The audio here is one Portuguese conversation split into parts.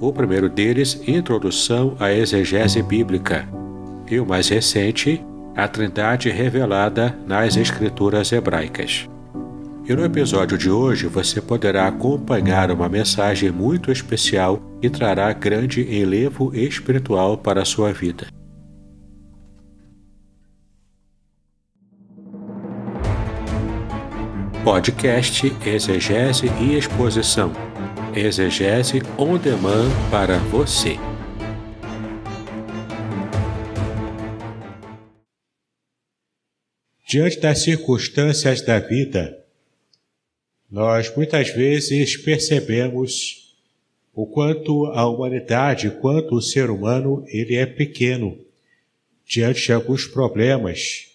o primeiro deles, Introdução à Exegese Bíblica, e o mais recente, A Trindade Revelada nas Escrituras Hebraicas. E no episódio de hoje você poderá acompanhar uma mensagem muito especial e trará grande enlevo espiritual para a sua vida. Podcast Exegese e Exposição Exegese on demand para você. Diante das circunstâncias da vida, nós muitas vezes percebemos o quanto a humanidade, quanto o ser humano, ele é pequeno diante de alguns problemas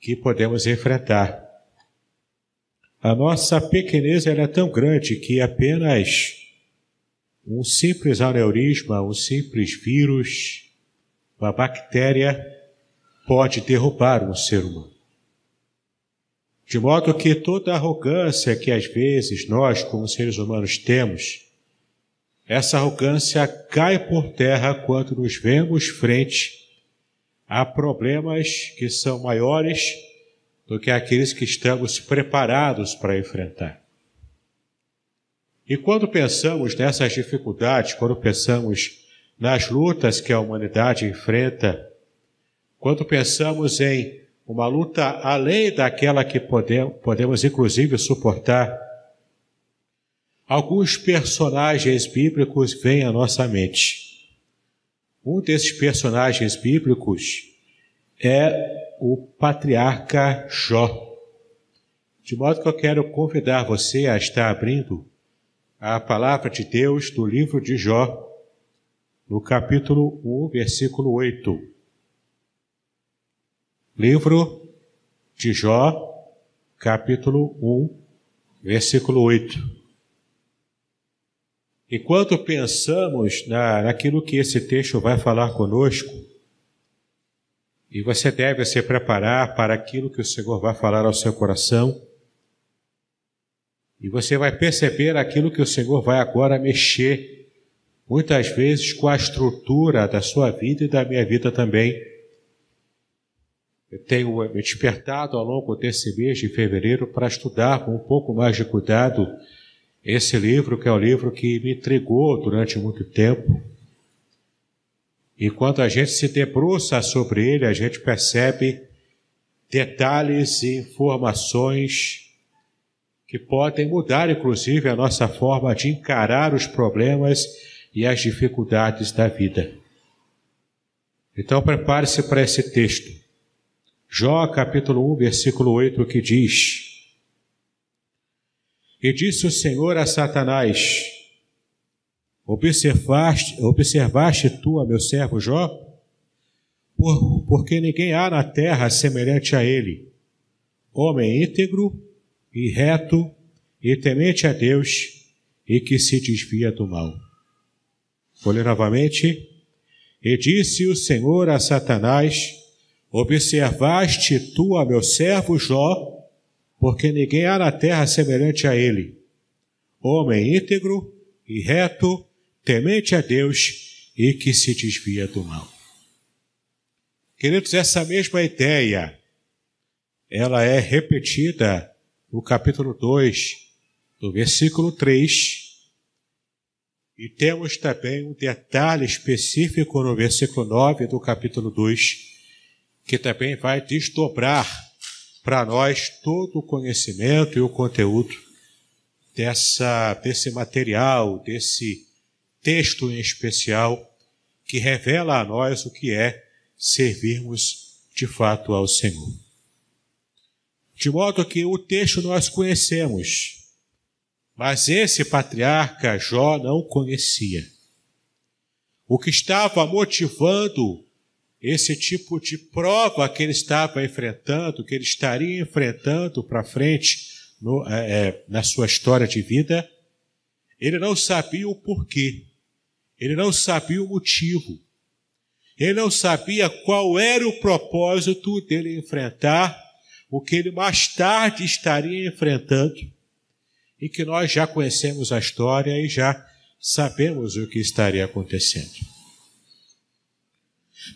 que podemos enfrentar. A nossa pequenez é tão grande que apenas um simples aneurisma, um simples vírus, uma bactéria pode derrubar um ser humano. De modo que toda arrogância que às vezes nós, como seres humanos, temos, essa arrogância cai por terra quando nos vemos frente a problemas que são maiores do que aqueles que estamos preparados para enfrentar. E quando pensamos nessas dificuldades, quando pensamos nas lutas que a humanidade enfrenta, quando pensamos em uma luta além daquela que podemos, podemos inclusive suportar, alguns personagens bíblicos vêm à nossa mente. Um desses personagens bíblicos é o patriarca Jó. De modo que eu quero convidar você a estar abrindo a palavra de Deus do livro de Jó, no capítulo 1, versículo 8. Livro de Jó, capítulo 1, versículo 8. Enquanto pensamos na, naquilo que esse texto vai falar conosco, e você deve se preparar para aquilo que o Senhor vai falar ao seu coração. E você vai perceber aquilo que o Senhor vai agora mexer, muitas vezes com a estrutura da sua vida e da minha vida também. Eu tenho me despertado ao longo desse mês de fevereiro para estudar com um pouco mais de cuidado esse livro, que é o livro que me intrigou durante muito tempo. E quando a gente se debruça sobre ele, a gente percebe detalhes e informações que podem mudar, inclusive, a nossa forma de encarar os problemas e as dificuldades da vida. Então, prepare-se para esse texto. Jó, capítulo 1, versículo 8, que diz: E disse o Senhor a Satanás: Observaste, observaste tu a meu servo Jó? Por, porque ninguém há na terra semelhante a ele, homem íntegro e reto e temente a Deus e que se desvia do mal. Vou ler novamente. E disse o Senhor a Satanás: Observaste tu a meu servo Jó, porque ninguém há na terra semelhante a ele, homem íntegro e reto temente a Deus e que se desvia do mal. Queridos, essa mesma ideia, ela é repetida no capítulo 2, no versículo 3, e temos também um detalhe específico no versículo 9 do capítulo 2, que também vai desdobrar para nós todo o conhecimento e o conteúdo dessa, desse material, desse texto em especial, que revela a nós o que é servirmos de fato ao Senhor. De modo que o texto nós conhecemos, mas esse patriarca Jó não conhecia. O que estava motivando esse tipo de prova que ele estava enfrentando, que ele estaria enfrentando para frente no, é, é, na sua história de vida, ele não sabia o porquê, ele não sabia o motivo, ele não sabia qual era o propósito dele enfrentar o que ele mais tarde estaria enfrentando e que nós já conhecemos a história e já sabemos o que estaria acontecendo.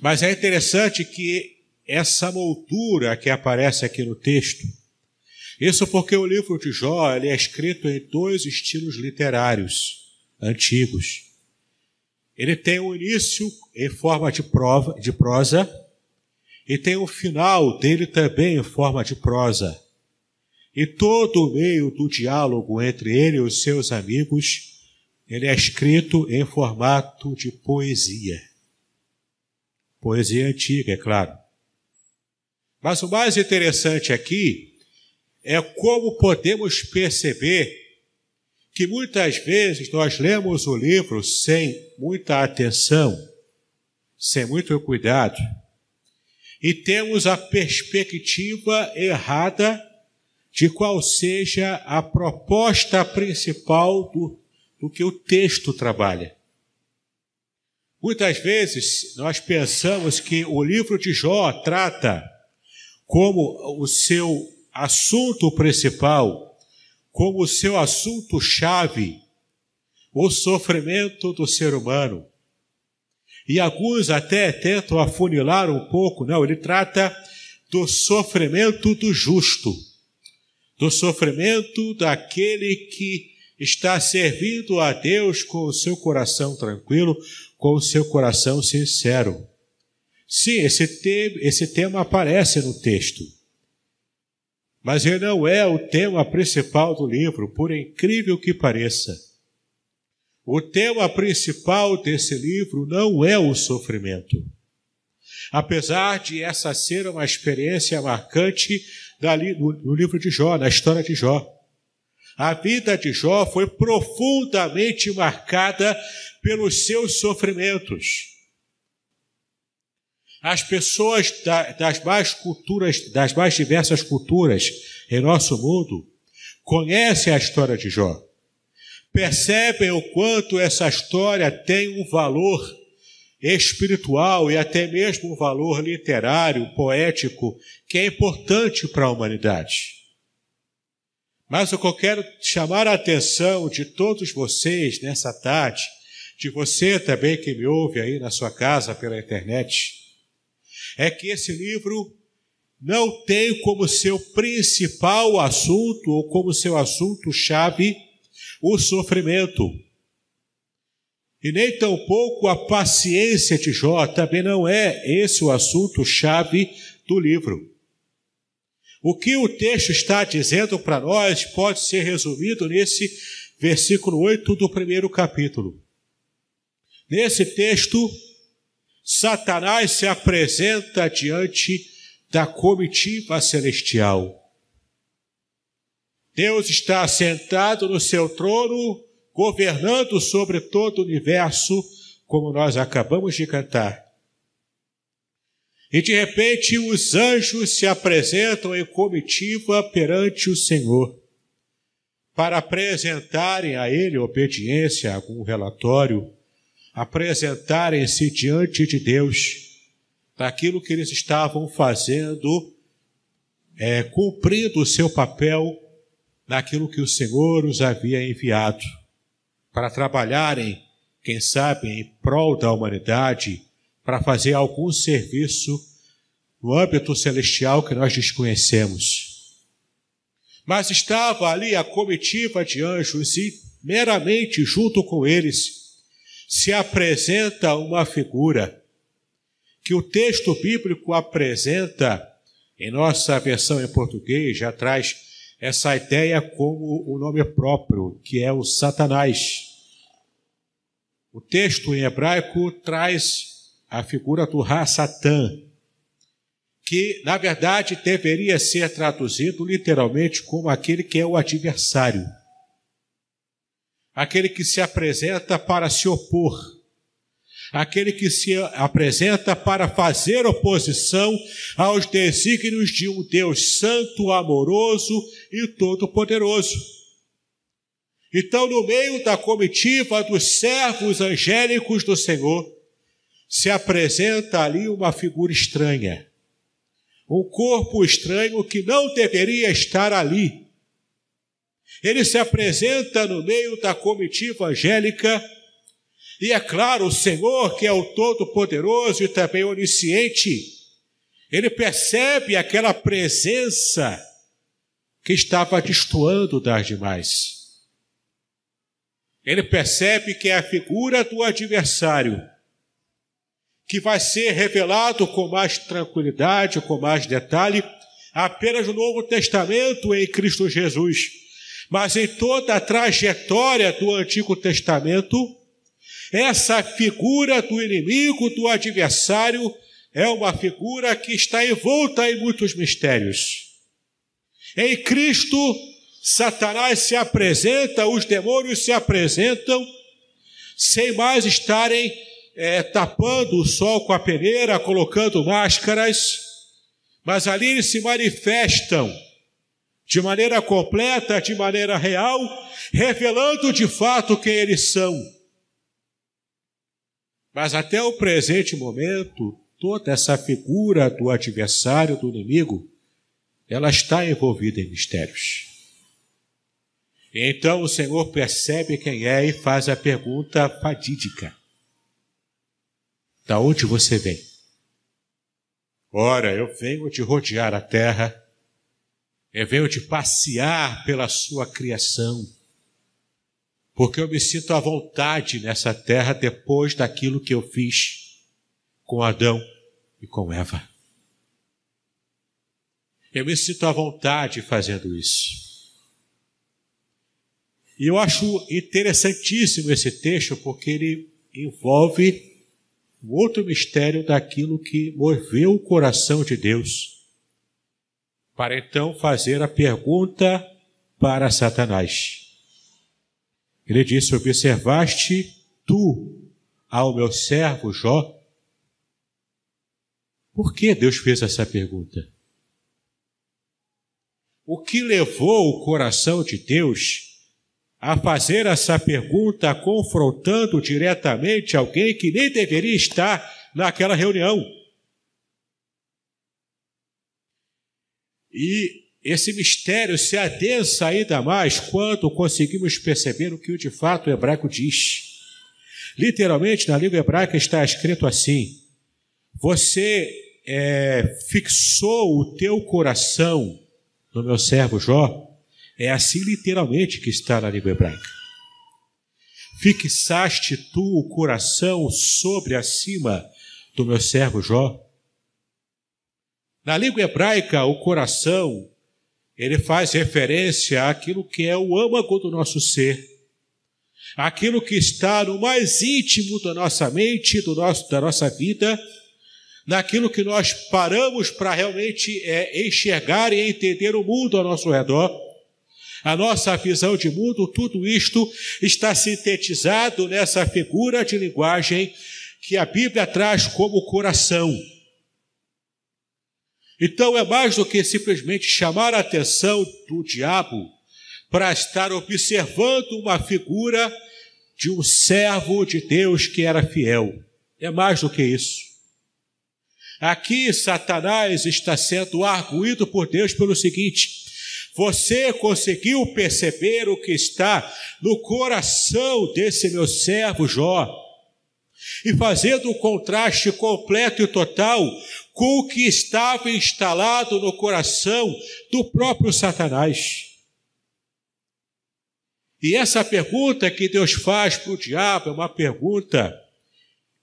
Mas é interessante que essa moldura que aparece aqui no texto, isso porque o livro de Jó é escrito em dois estilos literários antigos. Ele tem um início em forma de, prova, de prosa e tem o final dele também em forma de prosa. E todo o meio do diálogo entre ele e os seus amigos, ele é escrito em formato de poesia. Poesia antiga, é claro. Mas o mais interessante aqui é como podemos perceber que muitas vezes nós lemos o livro sem muita atenção, sem muito cuidado e temos a perspectiva errada de qual seja a proposta principal do, do que o texto trabalha. Muitas vezes nós pensamos que o livro de Jó trata como o seu assunto principal, como seu assunto chave, o sofrimento do ser humano. E alguns até tentam afunilar um pouco, não, ele trata do sofrimento do justo, do sofrimento daquele que está servindo a Deus com o seu coração tranquilo, com o seu coração sincero. Sim, esse, te esse tema aparece no texto. Mas ele não é o tema principal do livro, por incrível que pareça. O tema principal desse livro não é o sofrimento. Apesar de essa ser uma experiência marcante dali, no, no livro de Jó, na história de Jó. A vida de Jó foi profundamente marcada pelos seus sofrimentos. As pessoas das mais culturas, das mais diversas culturas em nosso mundo, conhecem a história de Jó percebem o quanto essa história tem um valor espiritual e até mesmo um valor literário, poético, que é importante para a humanidade. Mas o que eu quero chamar a atenção de todos vocês nessa tarde, de você também que me ouve aí na sua casa pela internet, é que esse livro não tem como seu principal assunto ou como seu assunto chave o sofrimento. E nem tampouco a paciência de Jó também não é esse o assunto chave do livro. O que o texto está dizendo para nós pode ser resumido nesse versículo 8 do primeiro capítulo. Nesse texto, Satanás se apresenta diante da comitiva celestial. Deus está sentado no seu trono, governando sobre todo o universo, como nós acabamos de cantar. E de repente os anjos se apresentam em comitiva perante o Senhor, para apresentarem a Ele obediência, algum relatório, apresentarem-se diante de Deus daquilo que eles estavam fazendo, é, cumprindo o seu papel naquilo que o Senhor os havia enviado para trabalharem, quem sabe, em prol da humanidade, para fazer algum serviço no âmbito celestial que nós desconhecemos. Mas estava ali a comitiva de anjos e meramente junto com eles se apresenta uma figura que o texto bíblico apresenta Em nossa versão em português já traz essa ideia como o nome próprio, que é o Satanás. O texto em hebraico traz a figura do Ra-Satã, que na verdade deveria ser traduzido literalmente como aquele que é o adversário, aquele que se apresenta para se opor, aquele que se apresenta para fazer oposição aos desígnios de um Deus santo, amoroso e todo-poderoso. Então, no meio da comitiva dos servos angélicos do Senhor, se apresenta ali uma figura estranha um corpo estranho que não deveria estar ali. Ele se apresenta no meio da comitiva angélica, e é claro, o Senhor, que é o Todo-Poderoso e também onisciente, ele percebe aquela presença que estava destoando das demais. Ele percebe que é a figura do adversário que vai ser revelado com mais tranquilidade, com mais detalhe, apenas no Novo Testamento em Cristo Jesus. Mas em toda a trajetória do Antigo Testamento, essa figura do inimigo, do adversário, é uma figura que está envolta em muitos mistérios. Em Cristo, Satanás se apresenta, os demônios se apresentam, sem mais estarem é, tapando o sol com a peneira, colocando máscaras, mas ali eles se manifestam de maneira completa, de maneira real, revelando de fato quem eles são. Mas até o presente momento, toda essa figura do adversário, do inimigo, ela está envolvida em mistérios. Então o Senhor percebe quem é e faz a pergunta fadídica: da onde você vem? Ora, eu venho de rodear a terra, eu venho de passear pela sua criação, porque eu me sinto à vontade nessa terra depois daquilo que eu fiz com Adão e com Eva. Eu me sinto à vontade fazendo isso. E eu acho interessantíssimo esse texto porque ele envolve o outro mistério daquilo que moveu o coração de Deus, para então fazer a pergunta para Satanás. Ele disse: Observaste tu ao meu servo Jó? Por que Deus fez essa pergunta? O que levou o coração de Deus a fazer essa pergunta confrontando diretamente alguém que nem deveria estar naquela reunião. E esse mistério se adensa ainda mais quando conseguimos perceber o que de fato o hebraico diz. Literalmente, na língua hebraica está escrito assim: Você é, fixou o teu coração no meu servo Jó, é assim literalmente que está na língua hebraica. Fixaste tu o coração sobre acima do meu servo Jó? Na língua hebraica, o coração, ele faz referência àquilo que é o âmago do nosso ser, aquilo que está no mais íntimo da nossa mente, do nosso, da nossa vida, naquilo que nós paramos para realmente é, enxergar e entender o mundo ao nosso redor a nossa visão de mundo, tudo isto está sintetizado nessa figura de linguagem que a Bíblia traz como coração. Então é mais do que simplesmente chamar a atenção do diabo para estar observando uma figura de um servo de Deus que era fiel. É mais do que isso. Aqui Satanás está sendo arguído por Deus pelo seguinte: você conseguiu perceber o que está no coração desse meu servo Jó? E fazendo um contraste completo e total com o que estava instalado no coração do próprio Satanás. E essa pergunta que Deus faz para o diabo é uma pergunta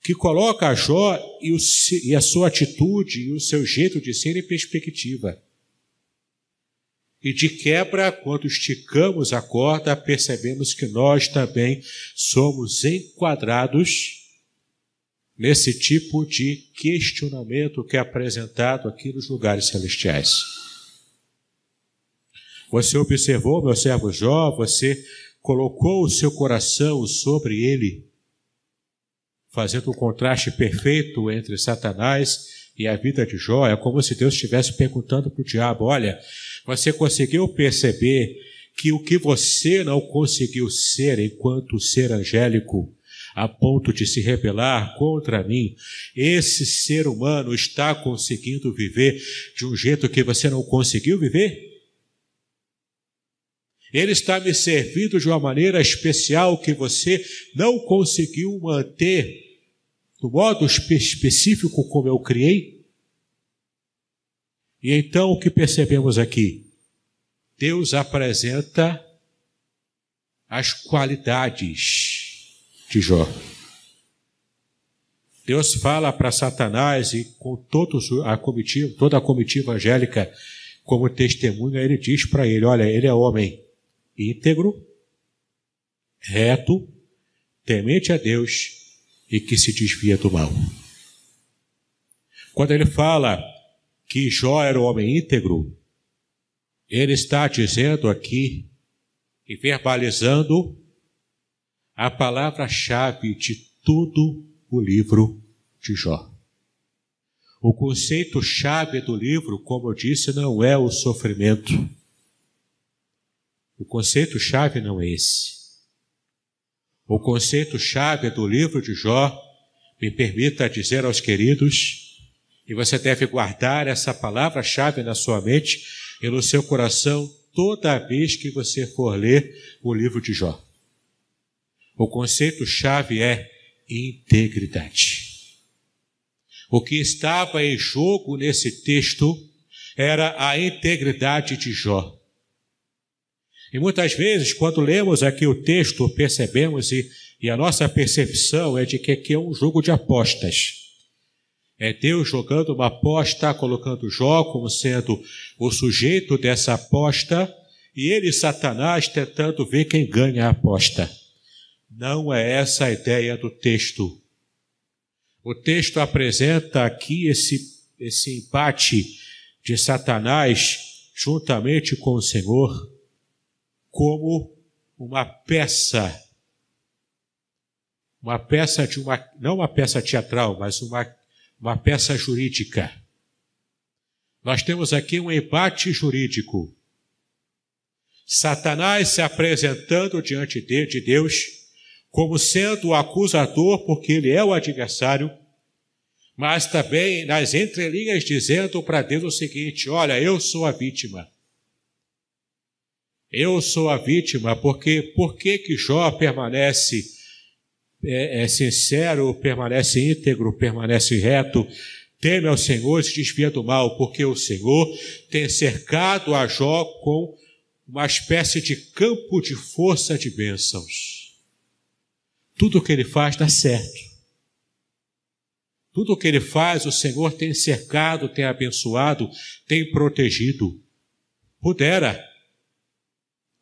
que coloca a Jó e, o, e a sua atitude e o seu jeito de ser em perspectiva. E de quebra, quando esticamos a corda, percebemos que nós também somos enquadrados nesse tipo de questionamento que é apresentado aqui nos lugares celestiais. Você observou, meu servo Jó, você colocou o seu coração sobre ele, fazendo um contraste perfeito entre Satanás e a vida de Jó. É como se Deus estivesse perguntando para o diabo: Olha, você conseguiu perceber que o que você não conseguiu ser enquanto ser angélico, a ponto de se rebelar contra mim, esse ser humano está conseguindo viver de um jeito que você não conseguiu viver? Ele está me servindo de uma maneira especial que você não conseguiu manter do modo específico como eu criei? E então o que percebemos aqui? Deus apresenta as qualidades de Jó. Deus fala para Satanás e com todos a comitiva, toda a comitiva angélica como testemunha, ele diz para ele: Olha, ele é homem íntegro, reto, temente a Deus e que se desvia do mal. Quando ele fala que Jó era homem íntegro, ele está dizendo aqui e verbalizando a palavra-chave de todo o livro de Jó. O conceito-chave do livro, como eu disse, não é o sofrimento. O conceito-chave não é esse. O conceito-chave do livro de Jó, me permita dizer aos queridos, e você deve guardar essa palavra-chave na sua mente e no seu coração toda vez que você for ler o livro de Jó. O conceito-chave é integridade. O que estava em jogo nesse texto era a integridade de Jó. E muitas vezes, quando lemos aqui o texto, percebemos e, e a nossa percepção é de que aqui é um jogo de apostas. É Deus jogando uma aposta, colocando Jó como sendo o sujeito dessa aposta, e ele, Satanás, tentando ver quem ganha a aposta. Não é essa a ideia do texto. O texto apresenta aqui esse, esse empate de Satanás juntamente com o Senhor como uma peça, uma peça de uma, não uma peça teatral, mas uma uma peça jurídica. Nós temos aqui um embate jurídico. Satanás se apresentando diante de Deus como sendo o acusador, porque ele é o adversário, mas também nas entrelinhas dizendo para Deus o seguinte: olha, eu sou a vítima. Eu sou a vítima, porque por que que Jó permanece é, é sincero, permanece íntegro, permanece reto, teme ao Senhor e se desvia do mal, porque o Senhor tem cercado a Jó com uma espécie de campo de força de bênçãos. Tudo o que ele faz dá certo. Tudo o que ele faz, o Senhor tem cercado, tem abençoado, tem protegido. Pudera.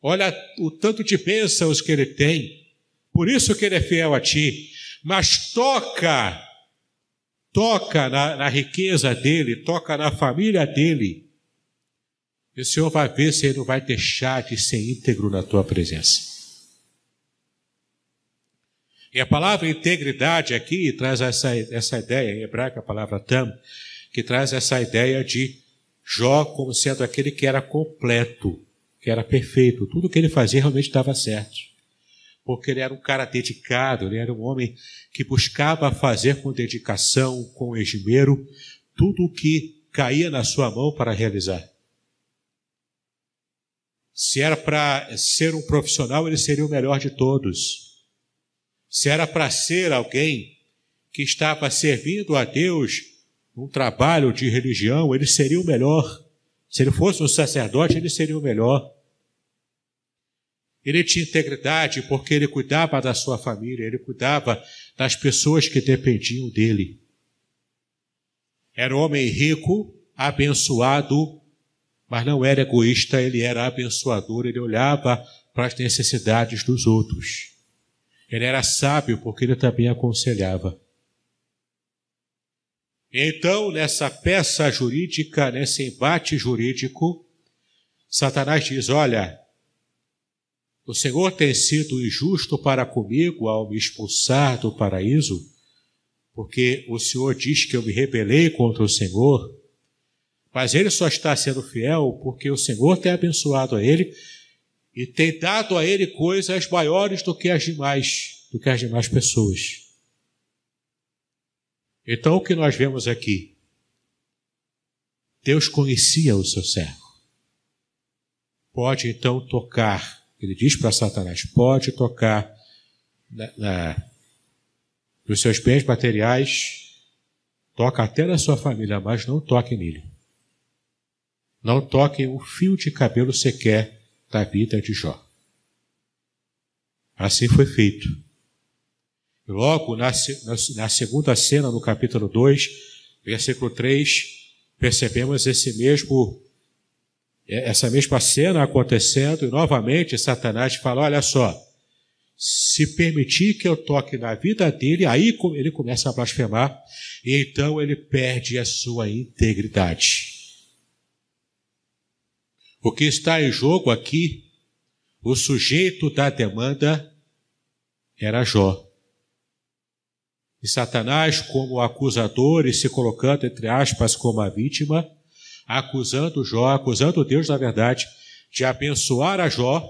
Olha o tanto de bênçãos que ele tem. Por isso que ele é fiel a ti. Mas toca, toca na, na riqueza dele, toca na família dele. E o Senhor vai ver se ele não vai deixar de ser íntegro na tua presença. E a palavra integridade aqui traz essa, essa ideia, em hebraico a palavra tam, que traz essa ideia de Jó como sendo aquele que era completo, que era perfeito, tudo que ele fazia realmente estava certo porque ele era um cara dedicado, ele era um homem que buscava fazer com dedicação, com esmero, tudo o que caía na sua mão para realizar. Se era para ser um profissional, ele seria o melhor de todos. Se era para ser alguém que estava servindo a Deus num trabalho de religião, ele seria o melhor. Se ele fosse um sacerdote, ele seria o melhor. Ele tinha integridade porque ele cuidava da sua família, ele cuidava das pessoas que dependiam dele. Era um homem rico, abençoado, mas não era egoísta, ele era abençoador, ele olhava para as necessidades dos outros. Ele era sábio porque ele também aconselhava. Então, nessa peça jurídica, nesse embate jurídico, Satanás diz: Olha, o Senhor tem sido injusto para comigo ao me expulsar do paraíso, porque o Senhor diz que eu me rebelei contra o Senhor, mas ele só está sendo fiel porque o Senhor tem abençoado a ele e tem dado a ele coisas maiores do que as demais, do que as demais pessoas. Então o que nós vemos aqui? Deus conhecia o seu servo. Pode então tocar ele diz para Satanás: pode tocar na, na, nos seus bens materiais, toca até na sua família, mas não toque nele. Não toque um fio de cabelo sequer da vida de Jó. Assim foi feito. Logo, na, na, na segunda cena, no capítulo 2, versículo 3, percebemos esse mesmo é, essa mesma cena acontecendo, e novamente Satanás fala: olha só, se permitir que eu toque na vida dele, aí ele começa a blasfemar, e então ele perde a sua integridade. O que está em jogo aqui, o sujeito da demanda era Jó. E Satanás, como acusador e se colocando, entre aspas, como a vítima, acusando Jó, acusando Deus, na verdade, de abençoar a Jó,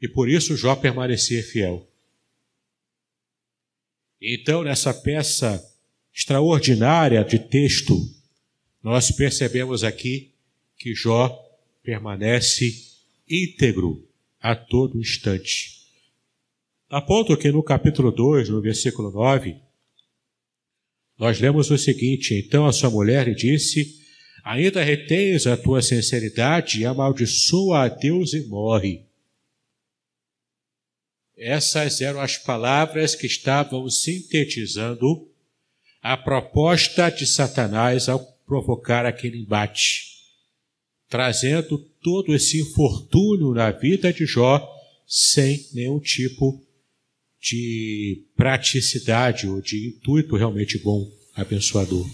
e por isso Jó permanecer fiel. Então, nessa peça extraordinária de texto, nós percebemos aqui que Jó permanece íntegro a todo instante. A ponto que no capítulo 2, no versículo 9, nós lemos o seguinte: Então a sua mulher lhe disse: Ainda retens a tua sinceridade e amaldiçoa a Deus e morre. Essas eram as palavras que estavam sintetizando a proposta de Satanás ao provocar aquele embate, trazendo todo esse infortúnio na vida de Jó sem nenhum tipo de praticidade ou de intuito realmente bom, abençoador.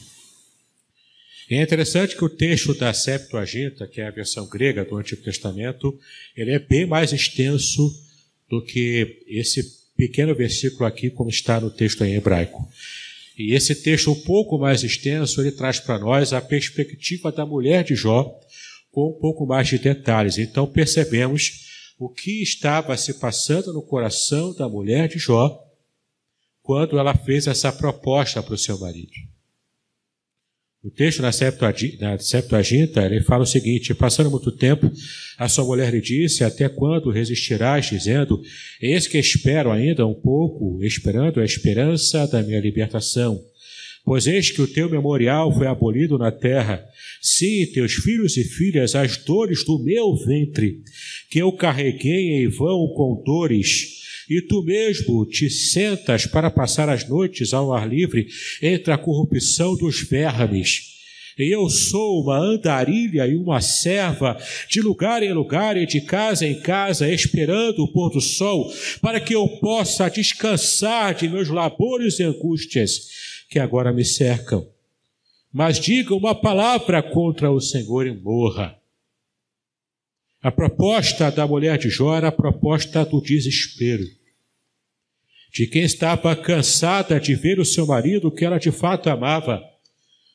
É interessante que o texto da Septuaginta, que é a versão grega do Antigo Testamento, ele é bem mais extenso do que esse pequeno versículo aqui, como está no texto em hebraico. E esse texto um pouco mais extenso, ele traz para nós a perspectiva da mulher de Jó, com um pouco mais de detalhes. Então percebemos o que estava se passando no coração da mulher de Jó quando ela fez essa proposta para o seu marido. O texto na Septuaginta, ele fala o seguinte: Passando muito tempo, a sua mulher lhe disse: Até quando resistirás, dizendo: Eis que espero ainda um pouco, esperando a esperança da minha libertação. Pois eis que o teu memorial foi abolido na terra. Sim, teus filhos e filhas, as dores do meu ventre, que eu carreguei em vão com dores e tu mesmo te sentas para passar as noites ao ar livre entre a corrupção dos vermes. E eu sou uma andarilha e uma serva, de lugar em lugar e de casa em casa, esperando o pôr do sol, para que eu possa descansar de meus labores e angústias que agora me cercam. Mas diga uma palavra contra o Senhor e morra. A proposta da mulher de Jó era a proposta do desespero. De quem estava cansada de ver o seu marido que ela de fato amava,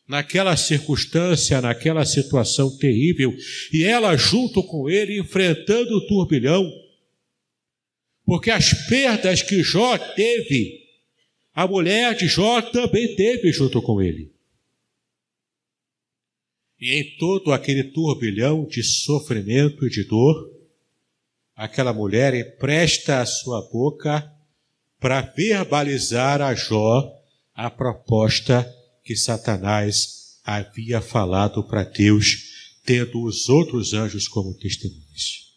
naquela circunstância, naquela situação terrível, e ela junto com ele enfrentando o turbilhão. Porque as perdas que Jó teve, a mulher de Jó também teve junto com ele. E em todo aquele turbilhão de sofrimento e de dor, aquela mulher empresta a sua boca para verbalizar a Jó a proposta que Satanás havia falado para Deus, tendo os outros anjos como testemunhas.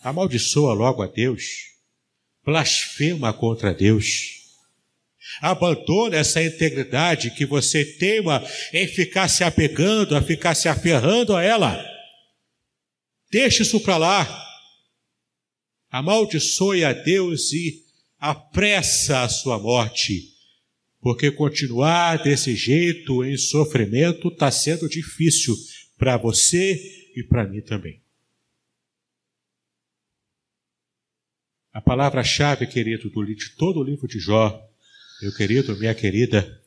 amaldiçoa logo a Deus, blasfema contra Deus. Abandona essa integridade que você teima em ficar se apegando, a ficar se aferrando a ela. Deixe isso para lá. Amaldiçoe a Deus e apressa a sua morte, porque continuar desse jeito em sofrimento está sendo difícil para você e para mim também. A palavra-chave, querido, do, de todo o livro de Jó, meu querido, minha querida,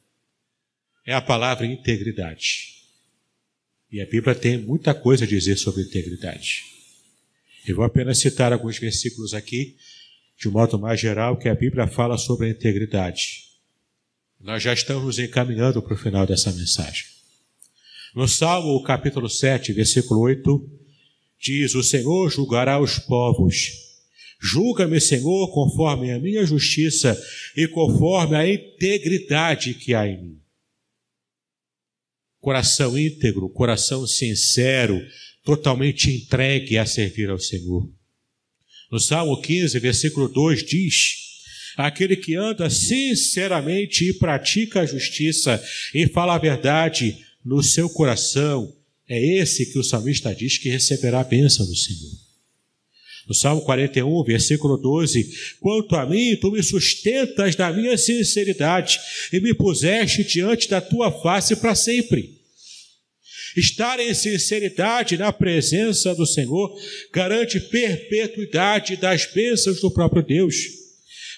é a palavra integridade. E a Bíblia tem muita coisa a dizer sobre integridade. Eu vou apenas citar alguns versículos aqui, de um modo mais geral, que a Bíblia fala sobre a integridade. Nós já estamos encaminhando para o final dessa mensagem. No Salmo, capítulo 7, versículo 8, diz: O Senhor julgará os povos Julga-me, Senhor, conforme a minha justiça e conforme a integridade que há em mim. Coração íntegro, coração sincero, totalmente entregue a servir ao Senhor. No Salmo 15, versículo 2 diz: Aquele que anda sinceramente e pratica a justiça e fala a verdade no seu coração, é esse que o salmista diz que receberá a bênção do Senhor. No Salmo 41, versículo 12: Quanto a mim, tu me sustentas na minha sinceridade e me puseste diante da tua face para sempre. Estar em sinceridade na presença do Senhor garante perpetuidade das bênçãos do próprio Deus.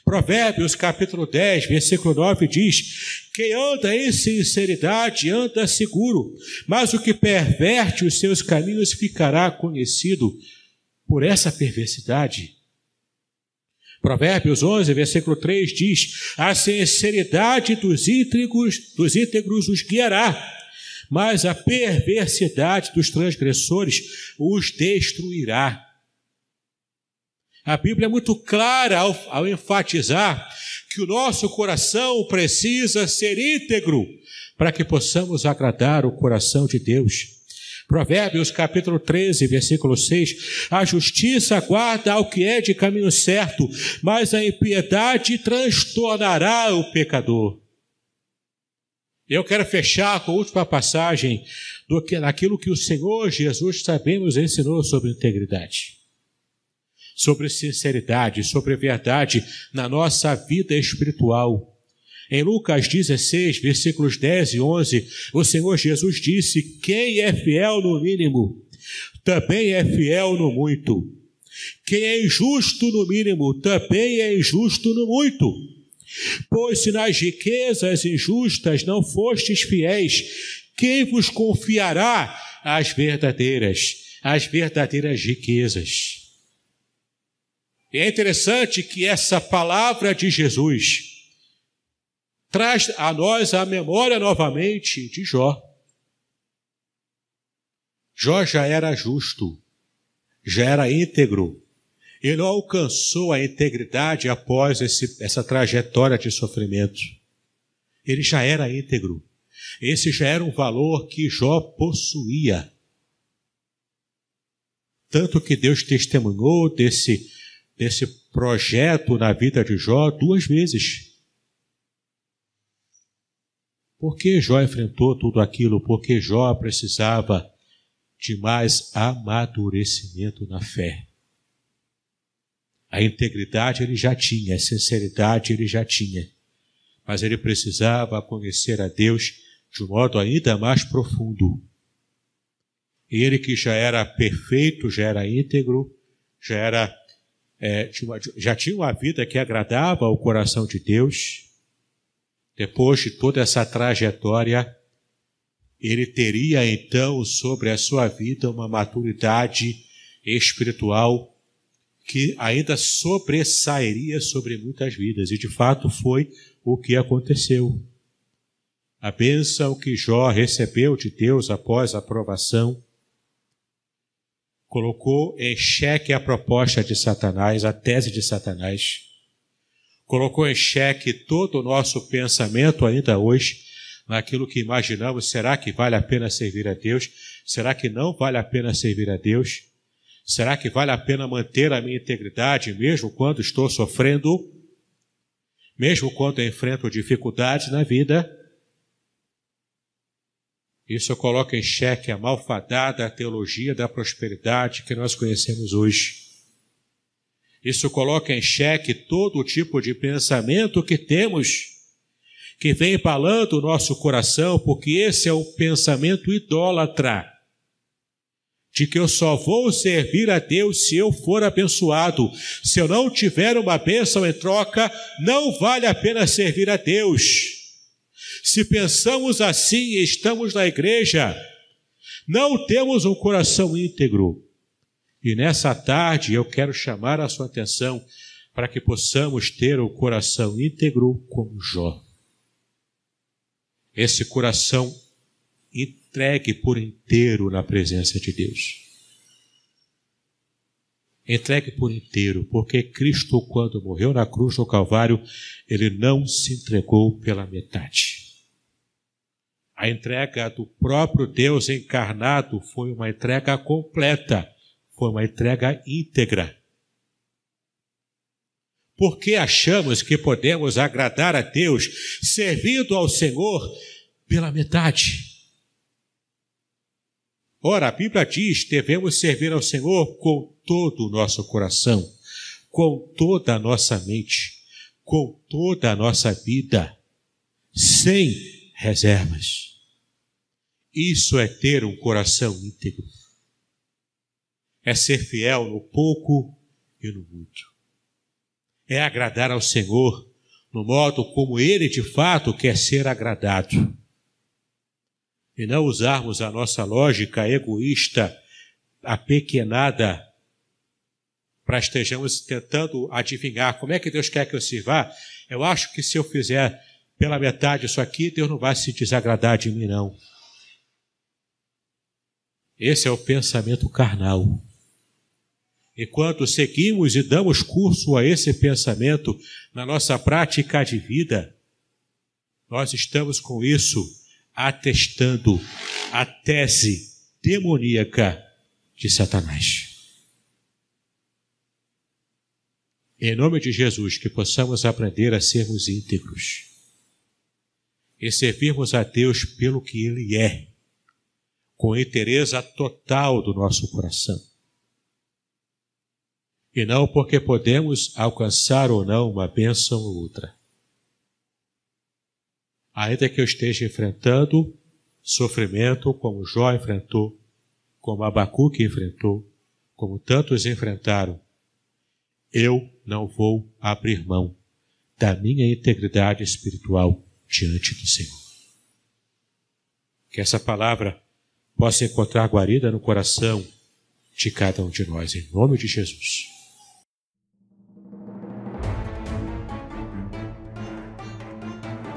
Provérbios capítulo 10, versículo 9 diz: Quem anda em sinceridade anda seguro, mas o que perverte os seus caminhos ficará conhecido por essa perversidade. Provérbios 11, versículo 3 diz: A sinceridade dos íntegros, dos íntegros os guiará, mas a perversidade dos transgressores os destruirá. A Bíblia é muito clara ao, ao enfatizar que o nosso coração precisa ser íntegro para que possamos agradar o coração de Deus. Provérbios capítulo 13, versículo 6. A justiça guarda ao que é de caminho certo, mas a impiedade transtornará o pecador. Eu quero fechar com a última passagem do que, daquilo que o Senhor Jesus também nos ensinou sobre integridade, sobre sinceridade, sobre verdade na nossa vida espiritual. Em Lucas 16, versículos 10 e 11, o Senhor Jesus disse: Quem é fiel no mínimo, também é fiel no muito. Quem é injusto no mínimo, também é injusto no muito. Pois se nas riquezas injustas não fostes fiéis, quem vos confiará as verdadeiras, as verdadeiras riquezas? E é interessante que essa palavra de Jesus, traz a nós a memória novamente de Jó. Jó já era justo, já era íntegro. Ele alcançou a integridade após esse, essa trajetória de sofrimento. Ele já era íntegro. Esse já era um valor que Jó possuía. Tanto que Deus testemunhou desse, desse projeto na vida de Jó duas vezes. Por que Jó enfrentou tudo aquilo? Porque Jó precisava de mais amadurecimento na fé. A integridade ele já tinha, a sinceridade ele já tinha, mas ele precisava conhecer a Deus de um modo ainda mais profundo. Ele que já era perfeito, já era íntegro, já era é, já tinha uma vida que agradava ao coração de Deus, depois de toda essa trajetória, ele teria então sobre a sua vida uma maturidade espiritual que ainda sobressairia sobre muitas vidas, e de fato foi o que aconteceu. A bênção que Jó recebeu de Deus após a aprovação colocou em xeque a proposta de Satanás, a tese de Satanás colocou em xeque todo o nosso pensamento ainda hoje naquilo que imaginamos: será que vale a pena servir a Deus? Será que não vale a pena servir a Deus? Será que vale a pena manter a minha integridade mesmo quando estou sofrendo? Mesmo quando enfrento dificuldades na vida? Isso coloca em xeque a malfadada teologia da prosperidade que nós conhecemos hoje. Isso coloca em xeque todo tipo de pensamento que temos, que vem embalando o nosso coração, porque esse é o pensamento idólatra de que eu só vou servir a Deus se eu for abençoado. Se eu não tiver uma bênção em troca, não vale a pena servir a Deus. Se pensamos assim e estamos na igreja, não temos um coração íntegro. E nessa tarde eu quero chamar a sua atenção para que possamos ter o coração íntegro como Jó. Esse coração entregue por inteiro na presença de Deus. Entregue por inteiro, porque Cristo, quando morreu na cruz do Calvário, ele não se entregou pela metade. A entrega do próprio Deus encarnado foi uma entrega completa, foi uma entrega íntegra. Porque achamos que podemos agradar a Deus servindo ao Senhor pela metade. Ora, a Bíblia diz: devemos servir ao Senhor com todo o nosso coração, com toda a nossa mente, com toda a nossa vida, sem reservas. Isso é ter um coração íntegro. É ser fiel no pouco e no muito. É agradar ao Senhor no modo como Ele de fato quer ser agradado e não usarmos a nossa lógica egoísta, apequenada, para estejamos tentando adivinhar como é que Deus quer que eu sirva. Eu acho que se eu fizer pela metade isso aqui, Deus não vai se desagradar de mim, não. Esse é o pensamento carnal. E quando seguimos e damos curso a esse pensamento na nossa prática de vida, nós estamos com isso atestando a tese demoníaca de Satanás. Em nome de Jesus, que possamos aprender a sermos íntegros e servirmos a Deus pelo que Ele é, com interesse total do nosso coração. E não porque podemos alcançar ou não uma bênção ou outra ainda que eu esteja enfrentando sofrimento como Jó enfrentou, como Abacuque enfrentou, como tantos enfrentaram, eu não vou abrir mão da minha integridade espiritual diante do Senhor. Que essa palavra possa encontrar guarida no coração de cada um de nós, em nome de Jesus.